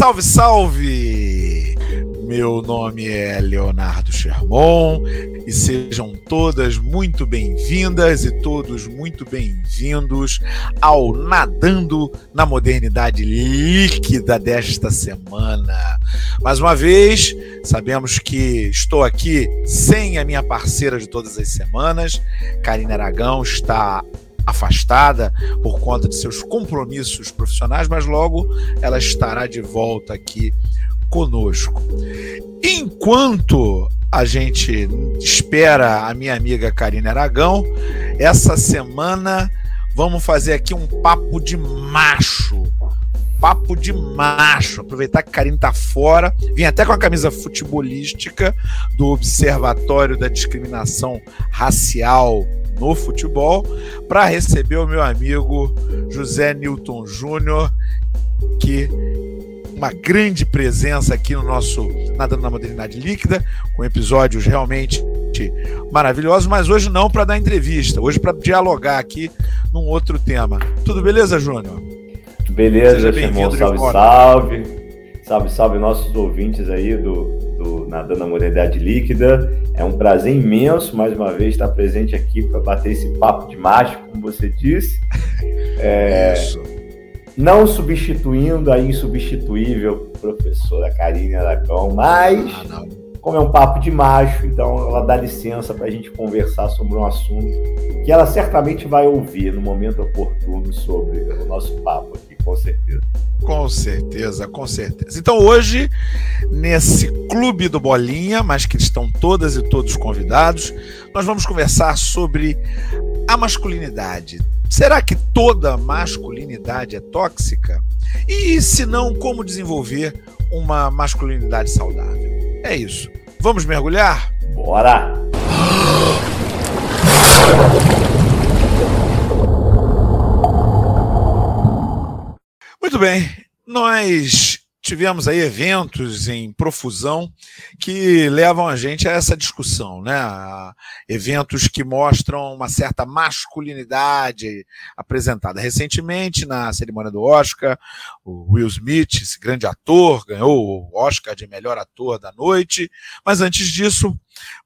Salve, salve! Meu nome é Leonardo Sherman e sejam todas muito bem-vindas e todos muito bem-vindos ao Nadando na Modernidade Líquida desta semana. Mais uma vez, sabemos que estou aqui sem a minha parceira de todas as semanas, Karina Aragão está afastada por conta de seus compromissos profissionais, mas logo ela estará de volta aqui conosco. Enquanto a gente espera a minha amiga Karina Aragão, essa semana vamos fazer aqui um papo de macho. Papo de macho. Aproveitar que a Karine tá fora. Vim até com a camisa futebolística do Observatório da Discriminação Racial no futebol para receber o meu amigo José Newton Júnior, que uma grande presença aqui no nosso Nadando na Modernidade Líquida, com episódios realmente maravilhosos, mas hoje não para dar entrevista, hoje para dialogar aqui num outro tema. Tudo beleza, Júnior? Beleza, irmão. Salve, salve. Salve, salve nossos ouvintes aí do, do Nadando na Modernidade Líquida. É um prazer imenso, mais uma vez, estar presente aqui para bater esse papo de mágico, como você disse. É, Isso. Não substituindo a insubstituível professora Karine Aragão, mas ah, como é um papo de macho, então ela dá licença para a gente conversar sobre um assunto que ela certamente vai ouvir no momento oportuno sobre o nosso papo aqui, com certeza. Com certeza, com certeza. Então hoje, nesse clube do Bolinha, mas que estão todas e todos convidados, nós vamos conversar sobre a masculinidade. Será que toda masculinidade é tóxica? E se não, como desenvolver uma masculinidade saudável? É isso. Vamos mergulhar? Bora! Muito bem, nós tivemos aí eventos em profusão que levam a gente a essa discussão, né? Eventos que mostram uma certa masculinidade apresentada. Recentemente, na cerimônia do Oscar, o Will Smith, esse grande ator, ganhou o Oscar de melhor ator da noite, mas antes disso,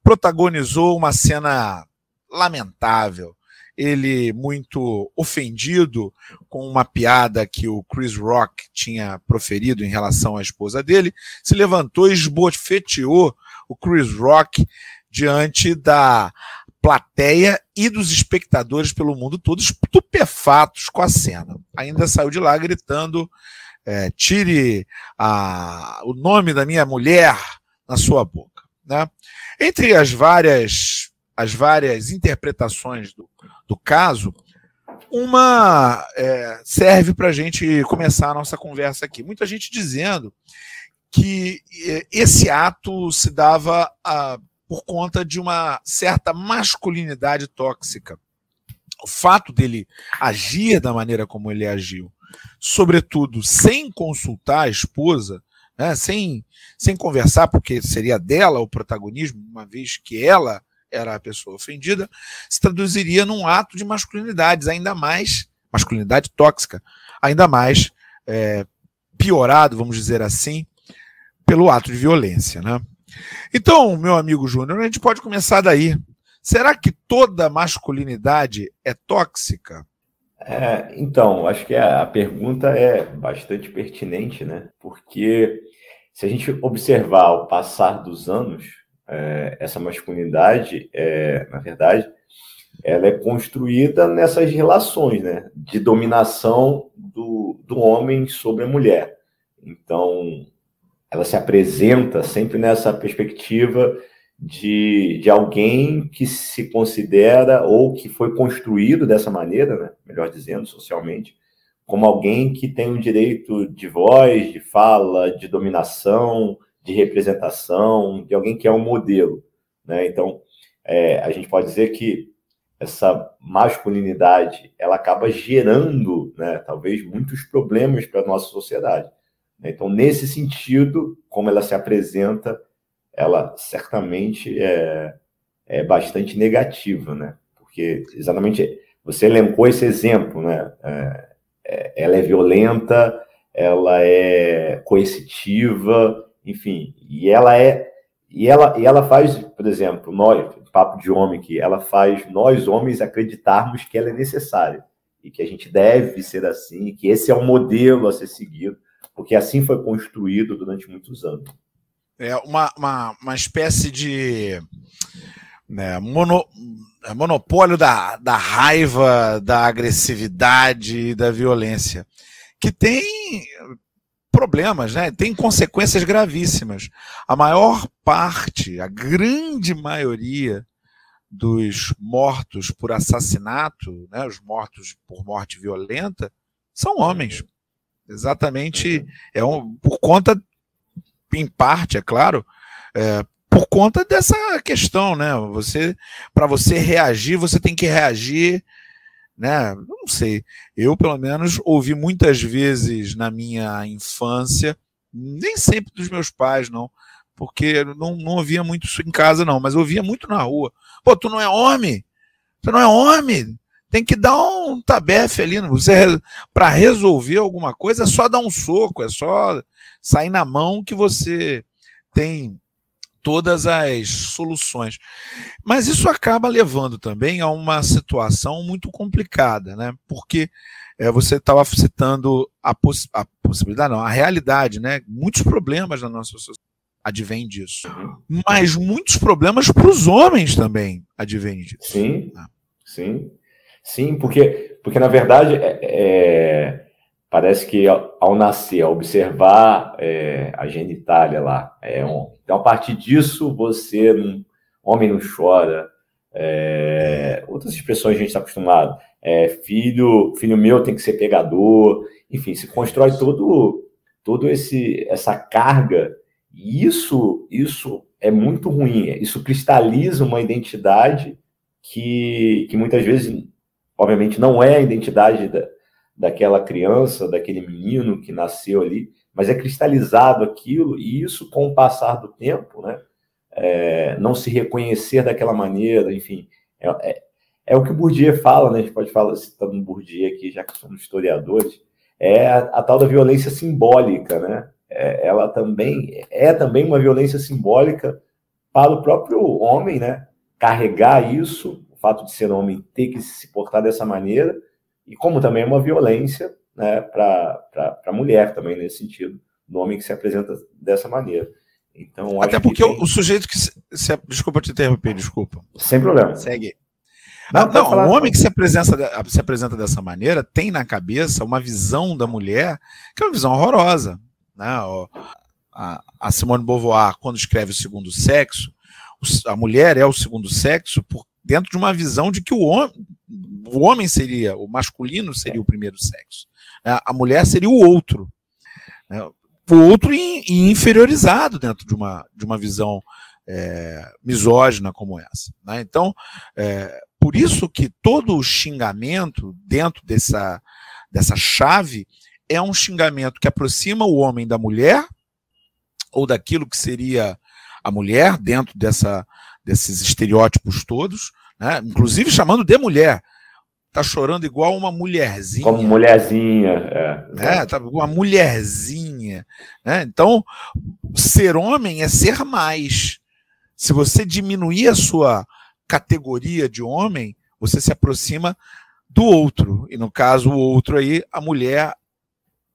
protagonizou uma cena lamentável ele muito ofendido com uma piada que o Chris Rock tinha proferido em relação à esposa dele, se levantou e esbofeteou o Chris Rock diante da plateia e dos espectadores pelo mundo todo estupefatos com a cena. Ainda saiu de lá gritando: é, tire a, o nome da minha mulher na sua boca. Né? Entre as várias as várias interpretações do, do caso, uma é, serve para a gente começar a nossa conversa aqui. Muita gente dizendo que é, esse ato se dava a, por conta de uma certa masculinidade tóxica. O fato dele agir da maneira como ele agiu, sobretudo sem consultar a esposa, né, sem, sem conversar, porque seria dela o protagonismo, uma vez que ela era a pessoa ofendida, se traduziria num ato de masculinidades, ainda mais, masculinidade tóxica, ainda mais é, piorado, vamos dizer assim, pelo ato de violência. Né? Então, meu amigo Júnior, a gente pode começar daí. Será que toda masculinidade é tóxica? É, então, acho que a pergunta é bastante pertinente, né? Porque se a gente observar o passar dos anos, é, essa masculinidade, é, na verdade, ela é construída nessas relações, né, de dominação do, do homem sobre a mulher. Então, ela se apresenta sempre nessa perspectiva de, de alguém que se considera ou que foi construído dessa maneira, né, melhor dizendo, socialmente, como alguém que tem o direito de voz, de fala, de dominação, de representação, de alguém que é um modelo. Né? Então, é, a gente pode dizer que essa masculinidade ela acaba gerando, né, talvez, muitos problemas para a nossa sociedade. Né? Então, nesse sentido, como ela se apresenta, ela certamente é, é bastante negativa, né? porque exatamente você elencou esse exemplo, né? É, é ela é violenta, ela é coercitiva, enfim, e ela é e ela, e ela faz, por exemplo, nós, papo de homem que ela faz nós homens acreditarmos que ela é necessária e que a gente deve ser assim, que esse é um modelo a ser seguido, porque assim foi construído durante muitos anos. É uma, uma, uma espécie de né, mono, é, monopólio da, da raiva, da agressividade, da violência, que tem problemas, né? tem consequências gravíssimas. A maior parte, a grande maioria dos mortos por assassinato, né, os mortos por morte violenta, são homens. Exatamente, é um, por conta, em parte, é claro, é, por conta dessa questão, né? Você, para você reagir, você tem que reagir, né? Não sei. Eu, pelo menos, ouvi muitas vezes na minha infância, nem sempre dos meus pais, não, porque não, não ouvia muito isso em casa, não, mas ouvia muito na rua. Pô, tu não é homem? Tu não é homem? Tem que dar um tabefe ali. Você, para resolver alguma coisa, é só dar um soco, é só sair na mão que você tem todas as soluções. Mas isso acaba levando também a uma situação muito complicada, né? Porque é, você estava citando a, poss a, possibilidade, não, a realidade, né? Muitos problemas na nossa sociedade advém disso. Mas muitos problemas para os homens também advêm disso. Sim, ah. sim. Sim, porque, porque na verdade é, é, parece que ao, ao, nascer, ao observar é, a genitália lá, é um, então a partir disso você, um, homem não chora, é, outras expressões a gente está acostumado, é, filho, filho meu tem que ser pegador, enfim, se constrói todo, todo esse essa carga. E isso, isso é muito ruim. Isso cristaliza uma identidade que, que muitas vezes, obviamente, não é a identidade da, daquela criança, daquele menino que nasceu ali, mas é cristalizado aquilo, e isso, com o passar do tempo, né, é, não se reconhecer daquela maneira, enfim, é, é, é, o que o Bourdieu fala, né, a gente pode falar, citando Bourdieu aqui, já que somos historiadores, é a, a tal da violência simbólica, né, é, ela também é também uma violência simbólica para o próprio homem, né? Carregar isso, o fato de ser homem ter que se portar dessa maneira, e como também é uma violência né, para a mulher também nesse sentido, do homem que se apresenta dessa maneira. Então, Até porque tem... o, sujeito que se, se, Desculpa te interromper, desculpa. Sem problema. Segue. Não, não o homem que se apresenta, se apresenta dessa maneira tem na cabeça uma visão da mulher que é uma visão horrorosa. Né? A Simone de Beauvoir, quando escreve o segundo sexo, a mulher é o segundo sexo por, dentro de uma visão de que o homem, o homem seria, o masculino seria o primeiro sexo. Né? A mulher seria o outro. Né? O outro inferiorizado dentro de uma, de uma visão é, misógina como essa. Né? Então, é, por isso que todo o xingamento dentro dessa, dessa chave é um xingamento que aproxima o homem da mulher, ou daquilo que seria a mulher, dentro dessa, desses estereótipos todos, né? inclusive chamando de mulher. Tá chorando igual uma mulherzinha. Como mulherzinha, é. Né? Tá, uma mulherzinha. Né? Então, ser homem é ser mais. Se você diminuir a sua categoria de homem, você se aproxima do outro. E no caso, o outro aí, a mulher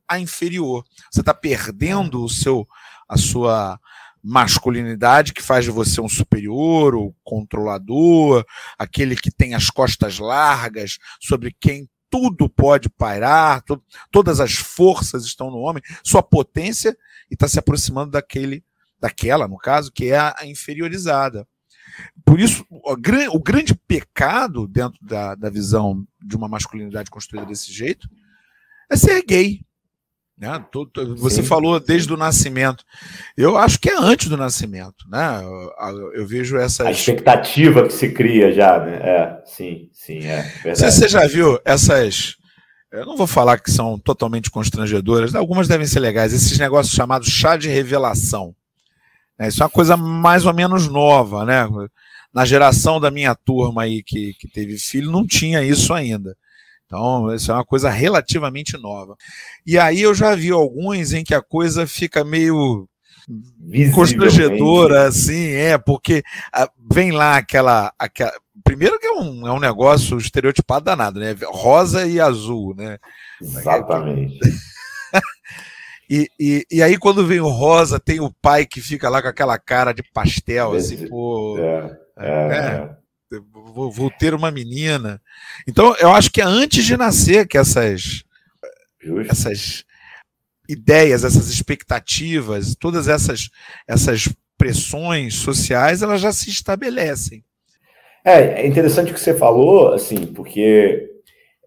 a inferior. Você está perdendo o seu, a sua masculinidade que faz de você um superior, o controlador, aquele que tem as costas largas, sobre quem tudo pode pairar, to, todas as forças estão no homem, sua potência e está se aproximando daquele, daquela, no caso, que é a, a inferiorizada. Por isso, o, o, grande pecado dentro da, da visão de uma masculinidade construída desse jeito é ser gay. Né? Você sim, falou desde o nascimento. Eu acho que é antes do nascimento. Né? Eu, eu vejo essa. A expectativa que se cria já, né? É, sim, sim, é. Verdade. Você já viu essas. Eu não vou falar que são totalmente constrangedoras, algumas devem ser legais, esses negócios chamados chá de revelação. Né? Isso é uma coisa mais ou menos nova, né? Na geração da minha turma aí que, que teve filho, não tinha isso ainda Então, isso é uma coisa relativamente nova. E aí eu já vi alguns em que a coisa fica meio constrangedora, assim, é, porque ah, vem lá aquela, aquela. Primeiro que é um, é um negócio estereotipado danado, né? Rosa e azul, né? Exatamente. E, e, e, aí, quando vem o rosa, tem o pai que fica lá com aquela cara de pastel, assim, pô. É, é, é, é. Vou, vou, ter uma menina. Então, eu acho que é antes de nascer que essas, essas ideias, essas expectativas, todas essas, essas pressões sociais, elas já se estabelecem. É, é interessante o que você falou, assim, porque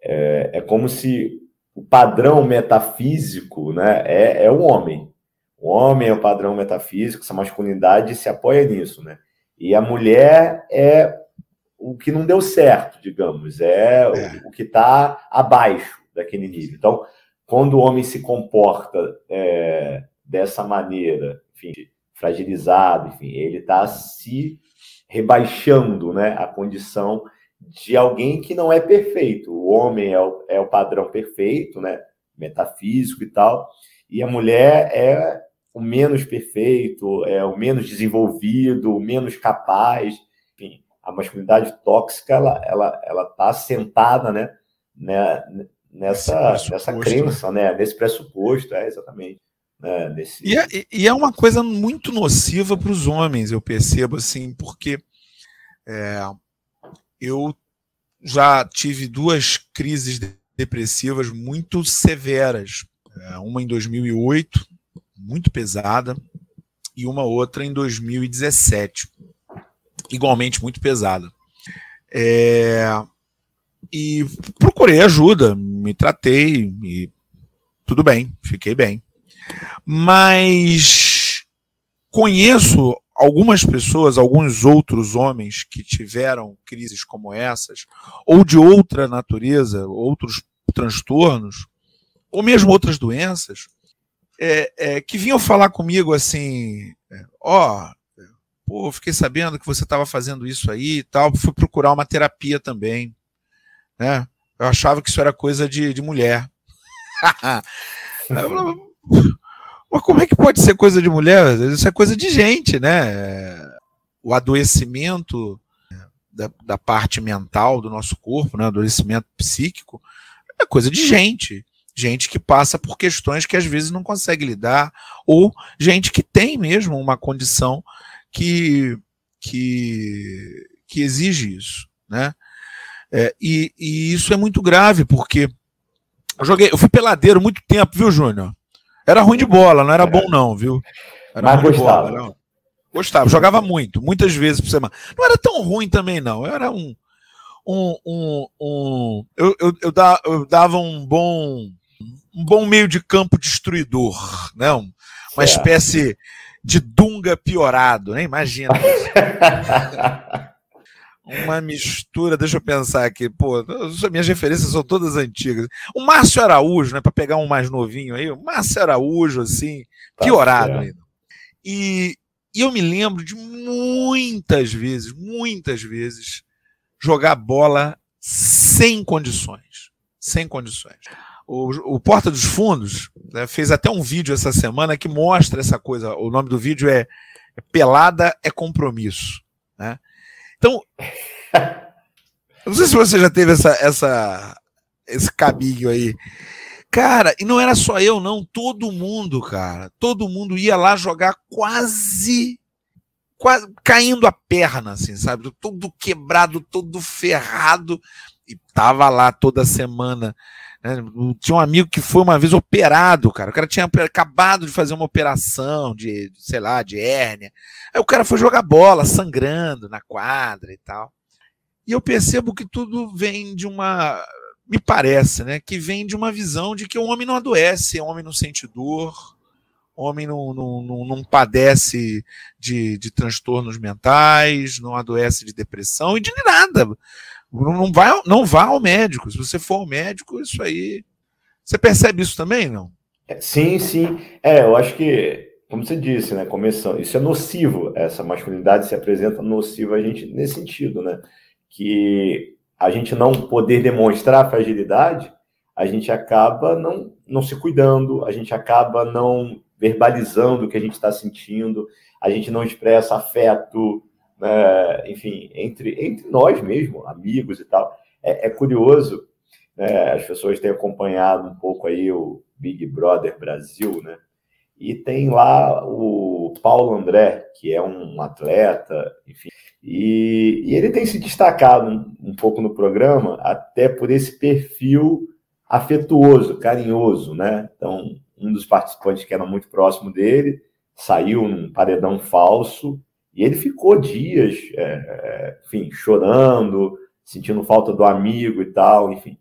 é, é como se o padrão metafísico né, é, é o homem. O homem é o padrão metafísico, essa masculinidade se apoia nisso, né? E a mulher é o que não deu certo, digamos, é, é. o, o, que está abaixo daquele nível. Então, quando o homem se comporta é, dessa maneira, enfim, fragilizado, enfim, ele está se rebaixando, né, a condição de alguém que não é perfeito. O homem é o, é o padrão perfeito, né? Metafísico e tal, e a mulher é o menos perfeito, é o menos desenvolvido, o menos capaz. Enfim, a masculinidade tóxica ela ela ela está sentada, né? né nessa nessa crença, né? Nesse pressuposto, é exatamente. Né? Nesse... E, é, e é uma coisa muito nociva para os homens, eu percebo assim, porque é, eu já tive duas crises depressivas muito severas. É, uma em 2008, muito pesada, e uma outra em 2017, igualmente muito pesada. É, e procurei ajuda, me tratei, e tudo bem, fiquei bem. Mas conheço algumas pessoas, alguns outros homens que tiveram crises como essas, ou de outra natureza, outros transtornos, ou mesmo outras doenças, é, é, que vinham falar comigo assim: é, ó, oh, pô, fiquei sabendo que você estava fazendo isso aí e tal, fui procurar uma terapia também, né? Eu achava que isso era coisa de, de mulher. Mas como é que pode ser coisa de mulher? Isso é coisa de gente, né? O adoecimento da, da parte mental do nosso corpo, né? adoecimento psíquico, é coisa de gente. Gente que passa por questões que às vezes não consegue lidar, ou gente que tem mesmo uma condição que, que, que exige isso. Né? É, e, e isso é muito grave, porque eu joguei, eu fui peladeiro muito tempo, viu, Júnior? Era ruim de bola, não era bom, não, viu? Era Mas gostava. Bola, não. Gostava, jogava muito, muitas vezes por semana. Não era tão ruim também, não. Eu era um. um, um, um eu, eu, eu, da, eu dava um bom um bom meio de campo destruidor, né? uma espécie de Dunga piorado, né? Imagina. uma mistura, deixa eu pensar aqui, pô, minhas referências são todas antigas. O Márcio Araújo, né, para pegar um mais novinho aí, o Márcio Araújo, assim, tá piorado ainda. E, e eu me lembro de muitas vezes, muitas vezes, jogar bola sem condições. Sem condições. O, o Porta dos Fundos né, fez até um vídeo essa semana que mostra essa coisa. O nome do vídeo é, é Pelada é Compromisso. Né? Então, não sei se você já teve essa, essa, esse caminho aí. Cara, e não era só eu, não. Todo mundo, cara. Todo mundo ia lá jogar quase. quase caindo a perna, assim, sabe? Todo quebrado, todo ferrado. E tava lá toda semana. Né? Tinha um amigo que foi uma vez operado, cara. O cara tinha acabado de fazer uma operação de, sei lá, de hérnia. Aí o cara foi jogar bola, sangrando na quadra e tal. E eu percebo que tudo vem de uma. Me parece, né? Que vem de uma visão de que o homem não adoece, o homem não sente dor, o homem não, não, não, não padece de, de transtornos mentais, não adoece de depressão e de nada. Não vai, não vá ao médico. Se você for ao médico, isso aí. Você percebe isso também, não? É, sim, sim. É, eu acho que como você disse, né, começando, isso é nocivo, essa masculinidade se apresenta nociva a gente nesse sentido, né, que a gente não poder demonstrar fragilidade, a gente acaba não, não se cuidando, a gente acaba não verbalizando o que a gente está sentindo, a gente não expressa afeto, né, enfim, entre, entre nós mesmo, amigos e tal. É, é curioso, né, as pessoas têm acompanhado um pouco aí o Big Brother Brasil, né? E tem lá o Paulo André, que é um atleta, enfim, e, e ele tem se destacado um, um pouco no programa, até por esse perfil afetuoso, carinhoso, né? Então, um dos participantes que era muito próximo dele saiu num paredão falso e ele ficou dias, é, é, enfim, chorando, sentindo falta do amigo e tal, enfim.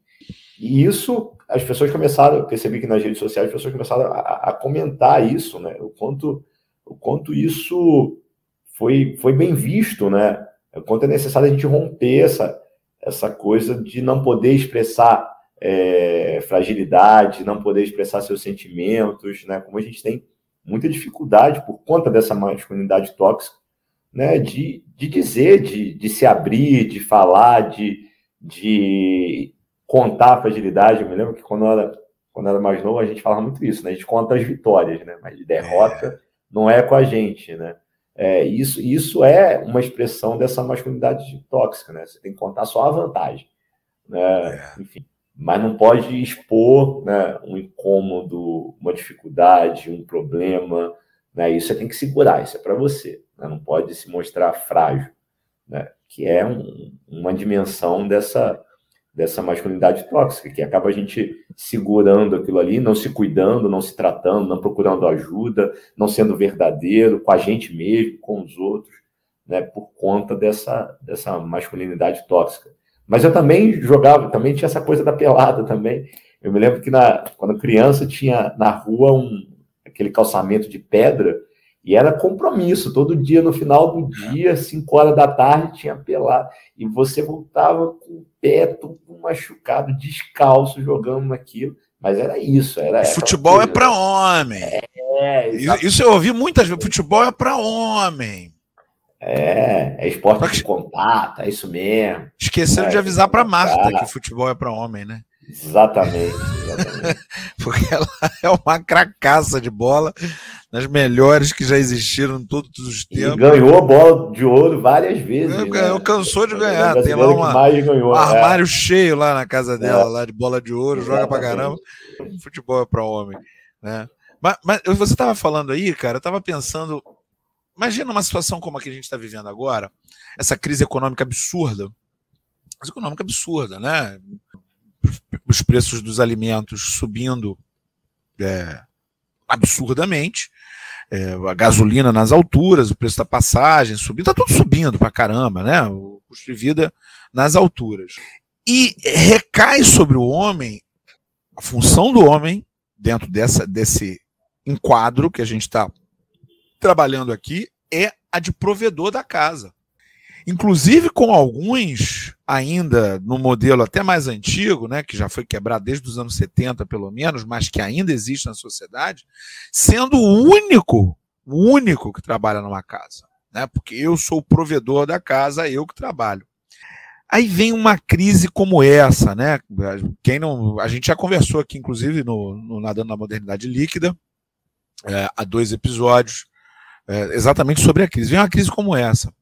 E isso, as pessoas começaram, eu percebi que nas redes sociais as pessoas começaram a, a comentar isso, né? O quanto, o quanto isso foi, foi bem visto, né? O quanto é necessário a gente romper essa, essa coisa de não poder expressar é, fragilidade, não poder expressar seus sentimentos, né? Como a gente tem muita dificuldade por conta dessa masculinidade tóxica, né? De, de dizer, de, de se abrir, de falar, de, de contar a fragilidade. Eu me lembro que quando eu era, quando eu era mais novo, a gente falava muito isso, né? A gente conta as vitórias, né? Mas de derrota é. não é com a gente, né? É, isso, isso é uma expressão dessa masculinidade tóxica, né? Você tem que contar só a vantagem. Né? É. Enfim mas não pode expor né, um incômodo, uma dificuldade, um problema. Né? Isso você tem que segurar, isso é para você. Né? Não pode se mostrar frágil, né? que é um, uma dimensão dessa, dessa masculinidade tóxica, que acaba a gente segurando aquilo ali, não se cuidando, não se tratando, não procurando ajuda, não sendo verdadeiro com a gente mesmo, com os outros, né? por conta dessa, dessa masculinidade tóxica. Mas eu também jogava, também tinha essa coisa da pelada também. Eu me lembro que na, quando criança tinha na rua um, aquele calçamento de pedra e era compromisso. Todo dia, no final do dia, 5 horas da tarde, tinha pelado. E você voltava com o pé todo machucado, descalço, jogando naquilo. Mas era isso. Era futebol é para homem. É, é isso eu ouvi muitas vezes. Futebol é para homem. É, é esporte de contato, é isso mesmo. Esqueceram é, de avisar para Marta que futebol é para homem, né? Exatamente, exatamente. Porque ela é uma cracaça de bola, das melhores que já existiram em todos os tempos. E ganhou bola de ouro várias vezes. Ganhou, né? cansou de ganhar. Tem lá uma, ganhou, um é. armário é. cheio lá na casa dela, é. lá de bola de ouro, exatamente. joga pra caramba. Futebol é para homem, né? Mas, mas você estava falando aí, cara, eu estava pensando Imagina uma situação como a que a gente está vivendo agora, essa crise econômica absurda. Crise econômica absurda, né? Os preços dos alimentos subindo é, absurdamente, é, a gasolina nas alturas, o preço da passagem subindo, está tudo subindo para caramba, né? O custo de vida nas alturas. E recai sobre o homem a função do homem dentro dessa, desse enquadro que a gente está trabalhando aqui é a de provedor da casa. Inclusive com alguns, ainda no modelo até mais antigo, né, que já foi quebrado desde os anos 70, pelo menos, mas que ainda existe na sociedade, sendo o único, o único que trabalha numa casa. Né, porque eu sou o provedor da casa, eu que trabalho. Aí vem uma crise como essa, né? Quem não, a gente já conversou aqui, inclusive, no, no Nadando na Modernidade Líquida, é, há dois episódios, é, exatamente sobre a crise. Vem uma crise como essa.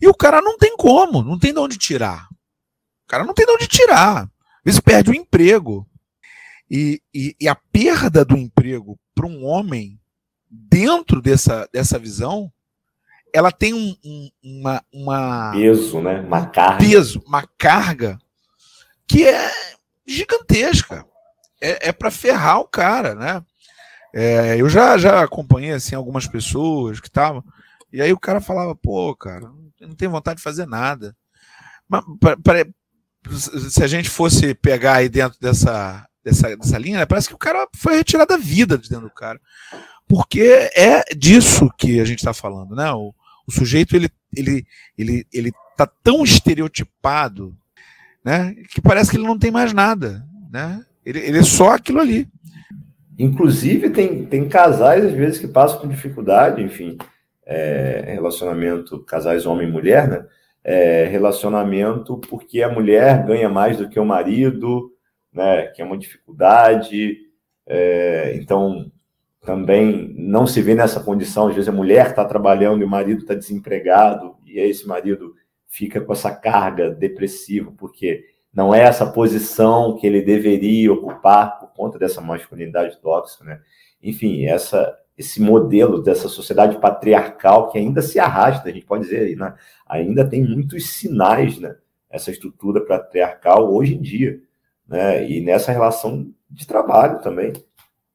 E o cara não tem como, não tem de onde tirar. O cara não tem de onde tirar. Às vezes perde o emprego. E, e, e a perda do emprego para um homem, dentro dessa, dessa visão, ela tem um, um, uma, uma. Peso, né? Uma carga. Peso, uma carga que é gigantesca. É, é para ferrar o cara, né? É, eu já, já acompanhei assim, algumas pessoas que estavam, e aí o cara falava, pô, cara, não tenho vontade de fazer nada. Mas pra, pra, se a gente fosse pegar aí dentro dessa, dessa, dessa linha, né, parece que o cara foi retirado da vida de dentro do cara. Porque é disso que a gente está falando, né? O, o sujeito ele, ele, ele, ele tá tão estereotipado, né? Que parece que ele não tem mais nada, né? Ele, ele é só aquilo ali. Inclusive, tem, tem casais, às vezes, que passam por dificuldade, enfim, é, relacionamento, casais homem e mulher, né? é, relacionamento porque a mulher ganha mais do que o marido, né, que é uma dificuldade. É, então, também não se vê nessa condição. Às vezes a mulher está trabalhando e o marido está desempregado, e esse marido fica com essa carga depressiva, porque não é essa posição que ele deveria ocupar por conta dessa masculinidade tóxica, né? Enfim, essa, esse modelo dessa sociedade patriarcal que ainda se arrasta, a gente pode dizer, né? ainda tem muitos sinais, né? Essa estrutura patriarcal hoje em dia, né? E nessa relação de trabalho também,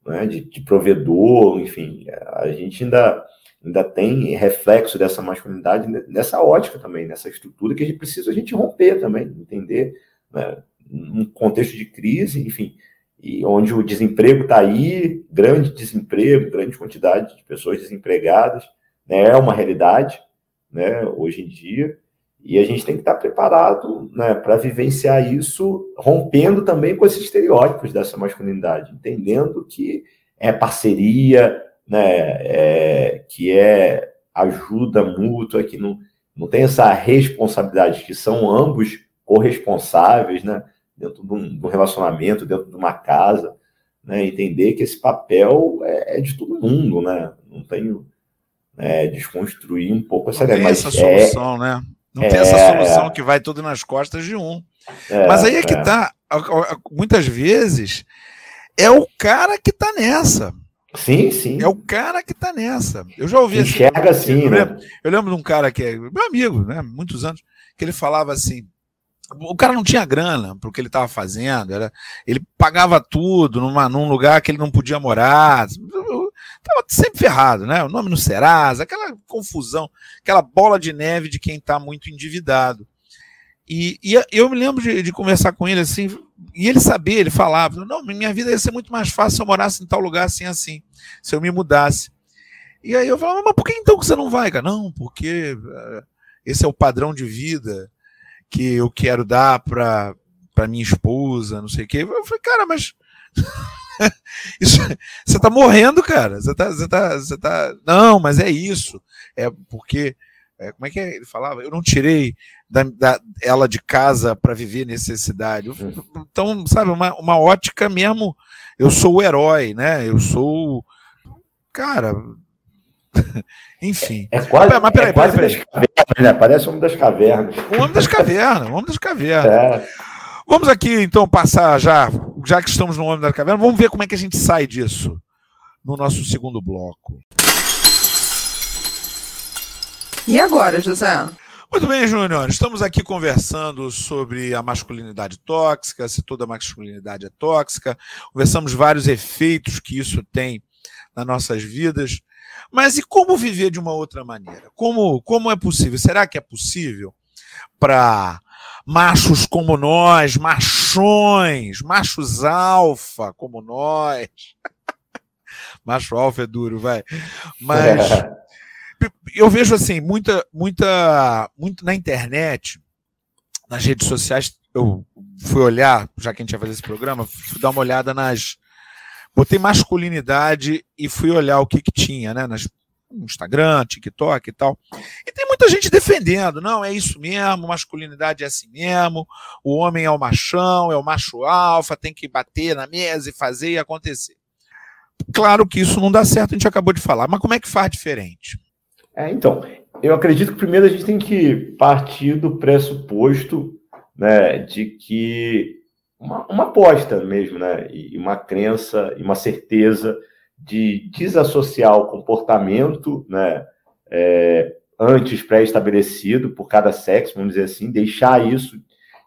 né? De, de provedor, enfim, a gente ainda ainda tem reflexo dessa masculinidade nessa ótica também, nessa estrutura que a gente precisa a gente romper também, entender, né? num contexto de crise, enfim, e onde o desemprego está aí, grande desemprego, grande quantidade de pessoas desempregadas, né? é uma realidade, né? Hoje em dia, e a gente tem que estar tá preparado, né? Para vivenciar isso, rompendo também com esses estereótipos dessa masculinidade, entendendo que é parceria, né, é, que é ajuda mútua, que não, não tem essa responsabilidade, que são ambos corresponsáveis, né, dentro de um, de um relacionamento, dentro de uma casa, né, entender que esse papel é, é de todo mundo, né, não tem né, desconstruir um pouco essa não ideia. Tem essa é solução, né? Não é, tem essa solução que vai tudo nas costas de um. É, mas aí é que é. tá, muitas vezes é o cara que tá nessa. Sim, sim. É o cara que tá nessa. Eu já ouvi Enxerga assim. Eu, né? lembro, eu lembro de um cara que é meu amigo, né? Muitos anos, que ele falava assim: o cara não tinha grana para o que ele estava fazendo, era, ele pagava tudo numa, num lugar que ele não podia morar, estava sempre ferrado, né? O nome no Serasa, aquela confusão, aquela bola de neve de quem está muito endividado. E, e, eu me lembro de, de, conversar com ele assim, e ele sabia, ele falava: não, minha vida ia ser muito mais fácil se eu morasse em tal lugar assim, assim, se eu me mudasse. E aí eu falava: mas por que então que você não vai, cara? Não, porque uh, esse é o padrão de vida que eu quero dar para minha esposa, não sei o quê. Eu falei: cara, mas. isso, você tá morrendo, cara. Você tá, você tá, você tá. Não, mas é isso. É porque é, como é que é? ele falava? Eu não tirei da, da ela de casa para viver necessidade. Então, sabe, uma, uma ótica mesmo. Eu sou o herói, né? Eu sou. Cara. Enfim. É, quase, mas, peraí, é quase peraí, peraí. Cavernas, né? Parece o homem das cavernas. O homem das cavernas, o homem das cavernas. É. Vamos aqui, então, passar já, já que estamos no homem das cavernas, vamos ver como é que a gente sai disso no nosso segundo bloco. E agora, José? Muito bem, Júnior. Estamos aqui conversando sobre a masculinidade tóxica, se toda masculinidade é tóxica. Conversamos vários efeitos que isso tem nas nossas vidas. Mas e como viver de uma outra maneira? Como, como é possível? Será que é possível para machos como nós, machões, machos alfa como nós? Macho alfa é duro, vai. Mas eu vejo assim, muita, muita, muito na internet, nas redes sociais, eu fui olhar, já que a gente ia fazer esse programa, fui dar uma olhada nas. Botei masculinidade e fui olhar o que, que tinha, né? Nas, no Instagram, TikTok e tal. E tem muita gente defendendo, não, é isso mesmo, masculinidade é assim mesmo, o homem é o machão, é o macho alfa, tem que bater na mesa e fazer e acontecer. Claro que isso não dá certo, a gente acabou de falar, mas como é que faz diferente? É, então, eu acredito que primeiro a gente tem que partir do pressuposto né, de que uma, uma aposta mesmo, né, e uma crença e uma certeza de desassociar o comportamento né, é, antes pré-estabelecido por cada sexo, vamos dizer assim, deixar isso,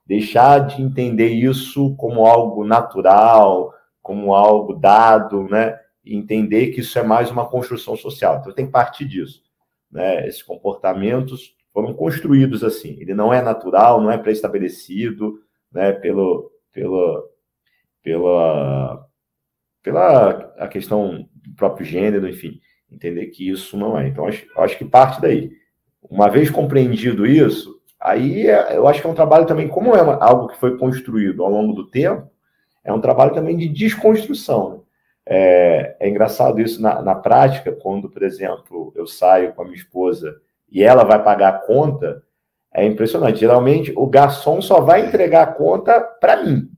deixar de entender isso como algo natural, como algo dado, né, e entender que isso é mais uma construção social. Então tem que partir disso né? Esses comportamentos foram construídos assim. Ele não é natural, não é pré-estabelecido, né? Pelo, pelo, pela, pela a questão do próprio gênero, enfim, entender que isso não é. Então, acho, acho que parte daí. Uma vez compreendido isso, aí é, eu acho que é um trabalho também, como é algo que foi construído ao longo do tempo, é um trabalho também de desconstrução. Né? É, é engraçado isso na, na, prática, quando, por exemplo, eu saio com a minha esposa e ela vai pagar a conta, é impressionante. Geralmente, o garçom só vai entregar a conta para mim.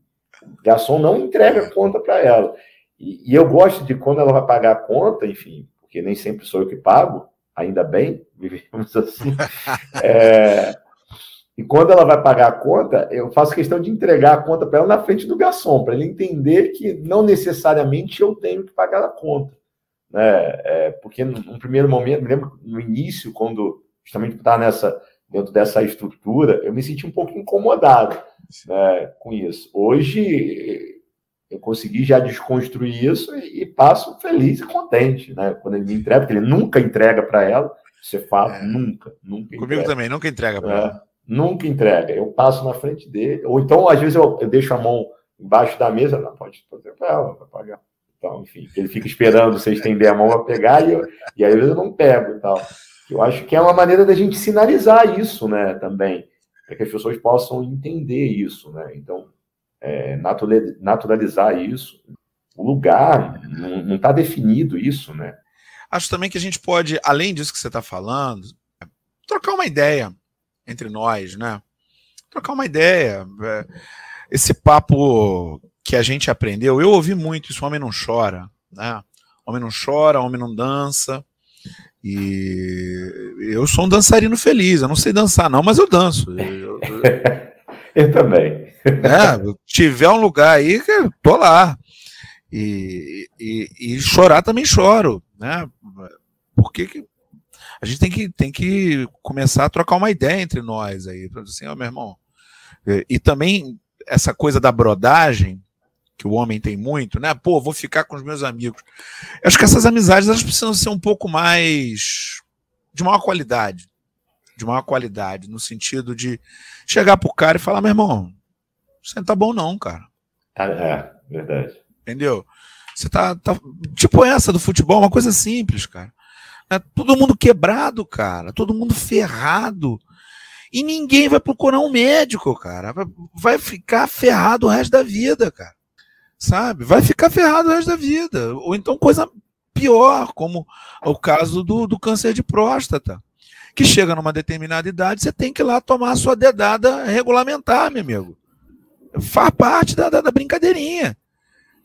O garçom não entrega a conta para ela. E, e, eu gosto de quando ela vai pagar a conta, enfim, porque nem sempre sou eu que pago, ainda bem, vivemos assim. É, e quando ela vai pagar a conta, eu faço questão de entregar a conta para ela na frente do garçom, para ele entender que não necessariamente eu tenho que pagar a conta. Né? É, porque no, primeiro momento, me lembro no início, quando justamente estava nessa dentro dessa estrutura, eu me senti um pouco incomodado né, com isso. Hoje eu consegui já desconstruir isso e, e, passo feliz e contente, né? Quando ele me entrega, porque ele nunca entrega para ela, isso é fato, é. nunca, nunca. Comigo entrega. também, nunca entrega para é. ela. Nunca entrega. Eu passo na frente dele, ou então às vezes eu, eu deixo a mão embaixo da mesa, não pode fazer para ela, para pagar. Então, enfim, ele fica esperando você estender a mão para pegar e, eu, e aí eu não pego e tal. Eu acho que é uma maneira da gente sinalizar isso, né, também, para que as pessoas possam entender isso, né? Então, é, naturalizar isso. O lugar não está definido isso, né? Acho também que a gente pode, além disso que você está falando, trocar uma ideia entre nós, né? Trocar uma ideia. É, esse papo que a gente aprendeu, eu ouvi muito isso, homem não chora, né? Homem não chora, homem não dança. E eu sou um dançarino feliz, eu não sei dançar, não, mas eu danço. Eu, eu, eu também. É, tiver um lugar aí, tô lá. E, e, e, chorar também choro, né? Porque a gente tem que, tem que começar a trocar uma ideia entre nós aí. Assim, ó, meu irmão. E, e também essa coisa da brodagem, que o homem tem muito, né? Pô, vou ficar com os meus amigos. Eu acho que essas amizades elas precisam ser um pouco mais de maior qualidade, de maior qualidade, no sentido de chegar pro cara e falar, meu irmão, você não tá bom não, cara. Ah, é, verdade. Entendeu? Você tá, tá tipo essa do futebol, uma coisa simples, cara. É todo mundo quebrado, cara, todo mundo ferrado. E ninguém vai procurar um médico, cara. Vai ficar ferrado o resto da vida, cara sabe? Vai ficar ferrado o resto da vida. Ou então coisa pior, como o caso do, do câncer de próstata, que chega numa determinada idade, você tem que ir lá tomar a sua dedada regulamentar, meu amigo. Faz parte da, da, da brincadeirinha.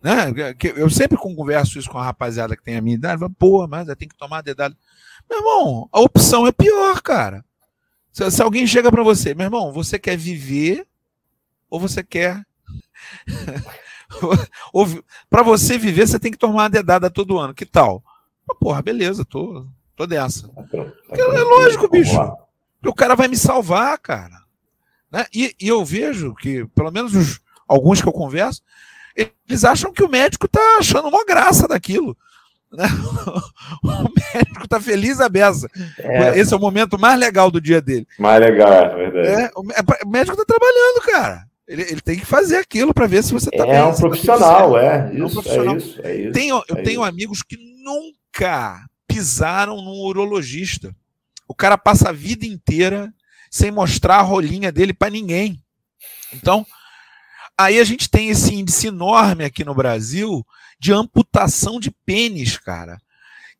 Né? Eu sempre converso isso com a rapaziada que tem a minha idade, pô, mas tem que tomar a dedada. Meu irmão, a opção é pior, cara. Se, se alguém chega para você, meu irmão, você quer viver ou você quer para você viver, você tem que tomar uma dedada todo ano. Que tal? Porra, beleza, tô, tô dessa. Tá tá é lógico, bicho. O cara vai me salvar, cara. Né? E, e, eu vejo que, pelo menos os, alguns que eu converso, eles acham que o médico tá achando uma graça daquilo. Né? O médico tá feliz a beça. É. Esse é o momento mais legal do dia dele. Mais legal, é verdade. É, o médico tá trabalhando, cara. Ele, ele tem que fazer aquilo para ver se você está é bem. Um tá profissional, tá é, isso, é um profissional, é isso, é isso. Tenho, eu é tenho amigos que nunca pisaram num urologista. O cara passa a vida inteira sem mostrar a rolinha dele para ninguém. Então, aí a gente tem esse índice enorme aqui no Brasil de amputação de pênis, cara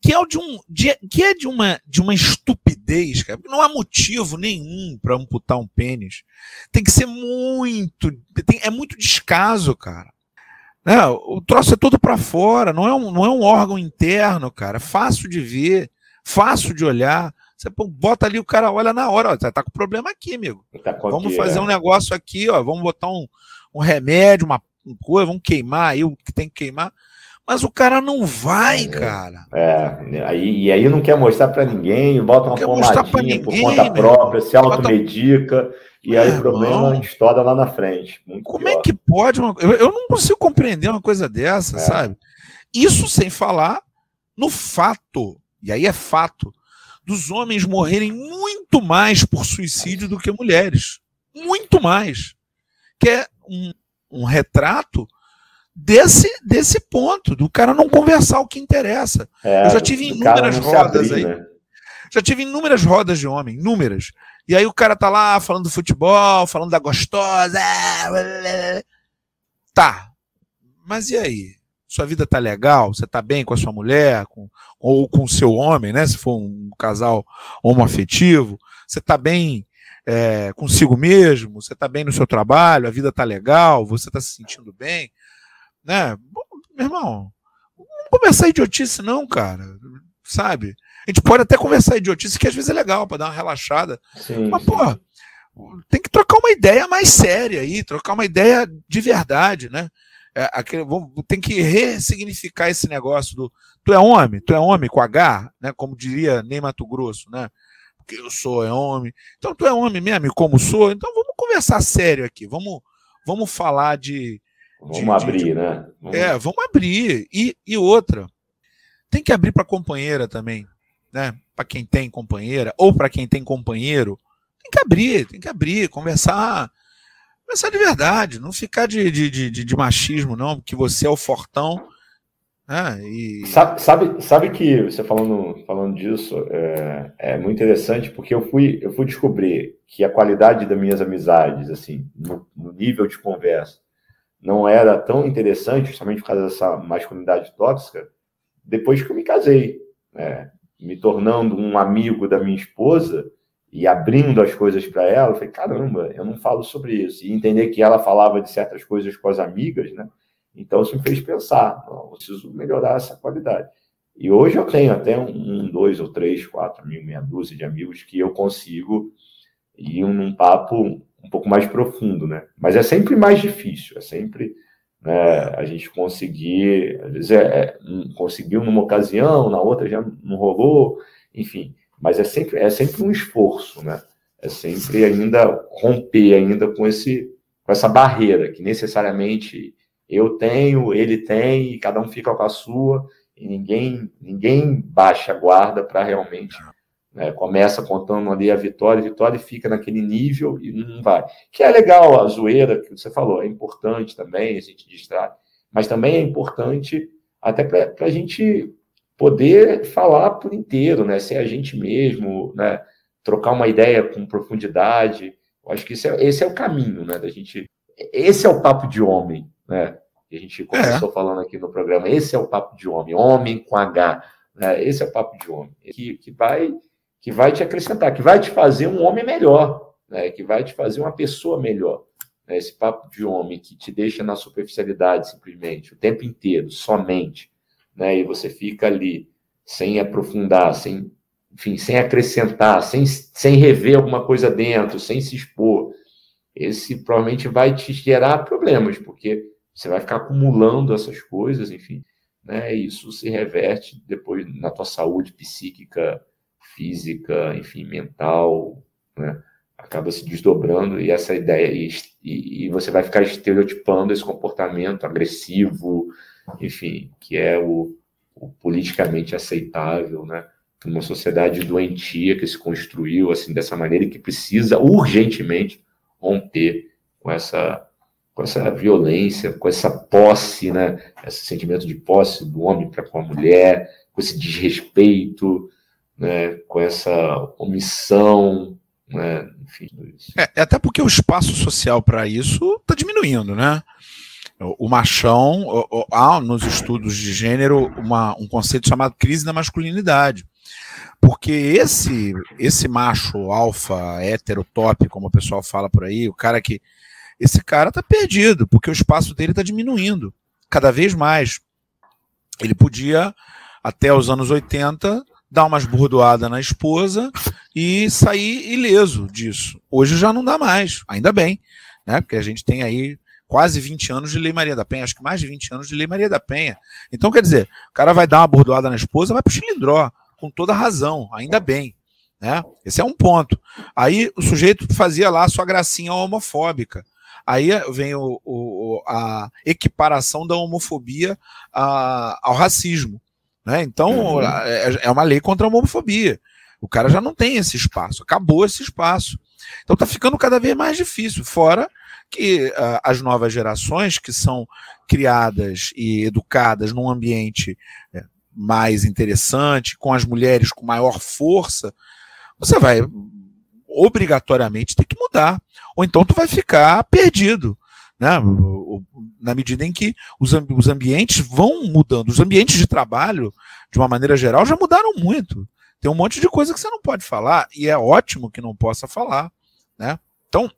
que é de um de, que é de uma de uma estupidez, cara. Não há motivo nenhum para amputar um pênis. Tem que ser muito, tem, é muito descaso, cara. É, o troço é todo para fora, não é, um, não é um órgão interno, cara. É fácil de ver, fácil de olhar. Você bota ali, o cara olha na hora, ó, tá com problema aqui, amigo. Tá vamos fazer é. um negócio aqui, ó, vamos botar um, um remédio, uma coisa, vamos queimar aí o que tem que queimar. Mas o cara não vai, é, cara. É, aí, e aí não quer mostrar para ninguém, bota uma pomadinha por conta própria, se automedica, e aí o problema estoura lá na frente. Como pior. é que pode? Uma... Eu, eu, não consigo compreender uma coisa dessa, é. sabe? Isso sem falar no fato, e aí é fato, dos homens morrerem muito mais por suicídio do que mulheres. Muito mais. Que é um, um retrato desse, desse ponto, do cara não conversar o que interessa. É, eu já tive inúmeras rodas abrir, aí. Né? Já tive inúmeras rodas de homem, inúmeras. E aí o cara tá lá falando do futebol, falando da gostosa. Tá. Mas e aí? Sua vida tá legal? Você tá bem com a sua mulher? Com, ou com o seu homem, né? Se for um casal homoafetivo. Você tá bem é, consigo mesmo, você está bem no seu trabalho, a vida está legal, você está se sentindo bem, né? Bom, meu irmão, não conversar idiotice não, cara, sabe? A gente pode até conversar idiotice, que às vezes é legal para dar uma relaxada, sim, mas, pô, tem que trocar uma ideia mais séria aí, trocar uma ideia de verdade, né? É, aquele, tem que ressignificar esse negócio do tu é homem, tu é homem com H, né? Como diria Ney Mato Grosso, né? Porque eu sou é homem. Então tu é homem mesmo, como sou. Então vamos conversar sério aqui. Vamos, vamos falar de. Vamos de, abrir, de, né? Vamos... É, vamos abrir. E, e outra, tem que abrir para companheira também, né? Para quem tem companheira ou para quem tem companheiro tem que abrir, tem que abrir, conversar, conversar de verdade, não ficar de, de, de, de machismo, não, que você é o fortão. Né, e... sabe, sabe, sabe que você falando, falando disso é, é muito interessante porque eu fui, eu fui descobrir que a qualidade das minhas amizades, assim, no, no nível de conversa, não era tão interessante, justamente por causa dessa masculinidade tóxica, depois que eu me casei, né? me tornando um amigo da minha esposa, e abrindo as coisas para ela, eu falei, caramba, eu não falo sobre isso. E entender que ela falava de certas coisas com as amigas, né? Então isso me fez pensar, preciso melhorar essa qualidade. E hoje eu tenho até um, dois ou três, quatro mil, meia dúzia de amigos que eu consigo ir num papo um pouco mais profundo, né? Mas é sempre mais difícil, é sempre né, a gente conseguir, às vezes é, é, conseguiu numa ocasião, na outra já não rolou, enfim. Mas é sempre, é sempre um esforço, né? É sempre ainda romper ainda com, esse, com essa barreira que necessariamente eu tenho, ele tem, e cada um fica com a sua, e ninguém, ninguém baixa a guarda para realmente. Né, começa contando ali a vitória, a vitória fica naquele nível e não vai. Que é legal a zoeira que você falou, é importante também, a gente distrai, mas também é importante até para a gente poder falar por inteiro, né? Ser a gente mesmo, né? Trocar uma ideia com profundidade. Eu acho que esse é, esse é o caminho, né? Da gente. Esse é o papo de homem, né? Que a gente começou é. falando aqui no programa. Esse é o papo de homem, homem com H. Né? Esse é o papo de homem. Que, que, vai, que vai te acrescentar, que vai te fazer um homem melhor, né? que vai te fazer uma pessoa melhor. Né? Esse papo de homem que te deixa na superficialidade simplesmente, o tempo inteiro, somente né? E você fica ali sem aprofundar, sem, enfim, sem acrescentar, sem, sem rever alguma coisa dentro, sem se expor. Esse provavelmente vai te gerar problemas, porque você vai ficar acumulando essas coisas, enfim, né? E isso se reverte depois na tua saúde psíquica, física, enfim, mental, né? acaba se desdobrando e essa ideia e, e, você vai ficar estereotipando esse comportamento agressivo, enfim, que é o, o politicamente aceitável, né? Uma sociedade doentia que se construiu assim dessa maneira e que precisa urgentemente romper com essa com essa violência, com essa posse, né? Esse sentimento de posse do homem para com a mulher, com esse desrespeito, né? Com essa omissão, né? Enfim, isso. É, é até porque o espaço social para isso está diminuindo, né? O machão, há nos estudos de gênero uma, um conceito chamado crise da masculinidade. Porque esse esse macho alfa, hétero, top, como o pessoal fala por aí, o cara que. Esse cara tá perdido, porque o espaço dele está diminuindo cada vez mais. Ele podia, até os anos 80, dar umas burdoadas na esposa e sair ileso disso. Hoje já não dá mais, ainda bem, né? Porque a gente tem aí quase 20 anos de Lei Maria da Penha, acho que mais de 20 anos de Lei Maria da Penha. Então, quer dizer, o cara vai dar uma bordoada na esposa, vai pro chilindró, com toda razão, ainda bem. Né? Esse é um ponto. Aí o sujeito fazia lá sua gracinha homofóbica. Aí vem o, o, a equiparação da homofobia a, ao racismo. Né? Então, uhum. é, é uma lei contra a homofobia. O cara já não tem esse espaço, acabou esse espaço. Então está ficando cada vez mais difícil, fora que uh, as novas gerações que são criadas e educadas num ambiente é, mais interessante, com as mulheres com maior força, você vai obrigatoriamente ter que mudar. Ou então tu vai ficar perdido. Né? Na medida em que os, os ambientes vão mudando. Os ambientes de trabalho, de uma maneira geral, já mudaram muito. Tem um monte de coisa que você não pode falar, e é ótimo que não possa falar Né? Então,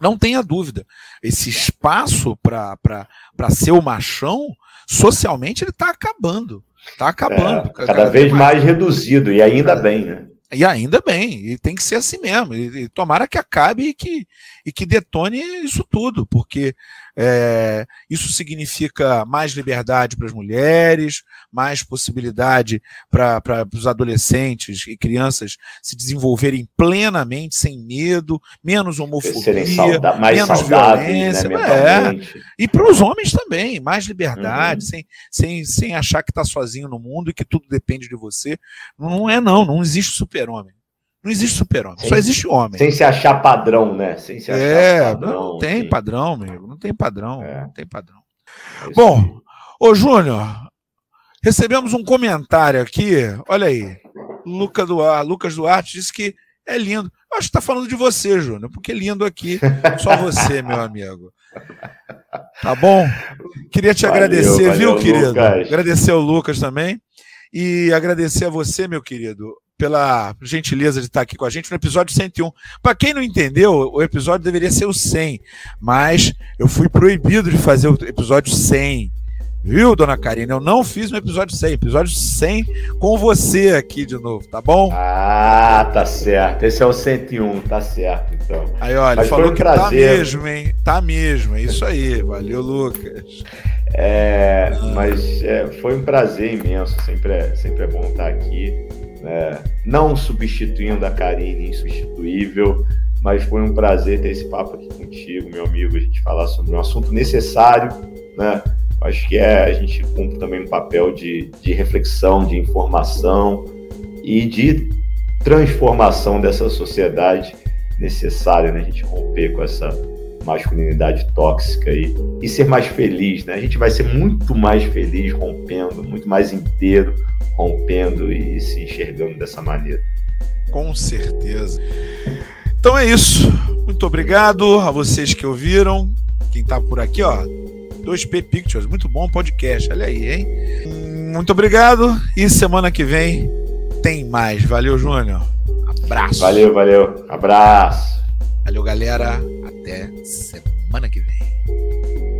não tenha dúvida, esse espaço para ser o machão, socialmente, ele está acabando. Está acabando. É, cada, cada, vez mais, mais reduzido, e ainda bem, né? E ainda bem, e tem que ser assim mesmo. E, e tomara que acabe e que, e que detone isso tudo, porque é, isso significa mais liberdade para as mulheres, mais possibilidade para os adolescentes e crianças se desenvolverem plenamente, sem medo, menos homofobia, sauda menos violência. Né, é. E para os homens também, mais liberdade, uhum. sem, sem, sem achar que está sozinho no mundo e que tudo depende de você. Não é, não, não existe super-homem. Não existe super-homem, só existe homem. Sem se achar padrão, né? Sem se achar é, padrão. Não tem assim. padrão, amigo. Não tem padrão. É. Não tem padrão. É Bom, ô Júnior, recebemos um comentário aqui. Olha aí. Luca Duarte, Lucas Duarte disse que é lindo. Eu acho que está falando de você, Júnior, porque lindo aqui. Só você, meu amigo. Tá bom? Queria te valeu, agradecer, valeu, viu, querido? Lucas. Agradecer ao Lucas também. E agradecer a você, meu querido, pela gentileza de estar aqui com a gente no episódio 101. Para quem não entendeu, o episódio deveria ser o 100, mas eu fui proibido de fazer o episódio 100. Viu, dona Karina? Eu não fiz no episódio 100. Episódio 100 com você aqui de novo, tá bom? Ah, tá certo. Esse é o 101, tá certo, então. Aí, olha, Mas falou um que tá prazer. tá mesmo, hein? Tá mesmo, é isso aí. Valeu, Lucas. É, mas é, foi um prazer imenso. Sempre é, sempre é bom estar aqui né? não substituindo a Karine, insubstituível, mas foi um prazer ter esse papo aqui contigo, meu amigo, a gente falar sobre um assunto necessário, né? Acho que é, a gente cumpre também um papel de, de reflexão, de informação e de transformação dessa sociedade necessária, né? A gente romper com essa masculinidade tóxica aí e ser mais feliz, né? A gente vai ser muito mais feliz rompendo, muito mais inteiro rompendo e se enxergando dessa maneira. Com certeza. Então é isso. Muito obrigado a vocês que ouviram. Quem tá por aqui, ó. 2P Pictures, muito bom podcast. Olha aí, hein? Muito obrigado e semana que vem tem mais. Valeu, Júnior. Abraço. Valeu, valeu. Abraço. Valeu, galera. Até semana que vem.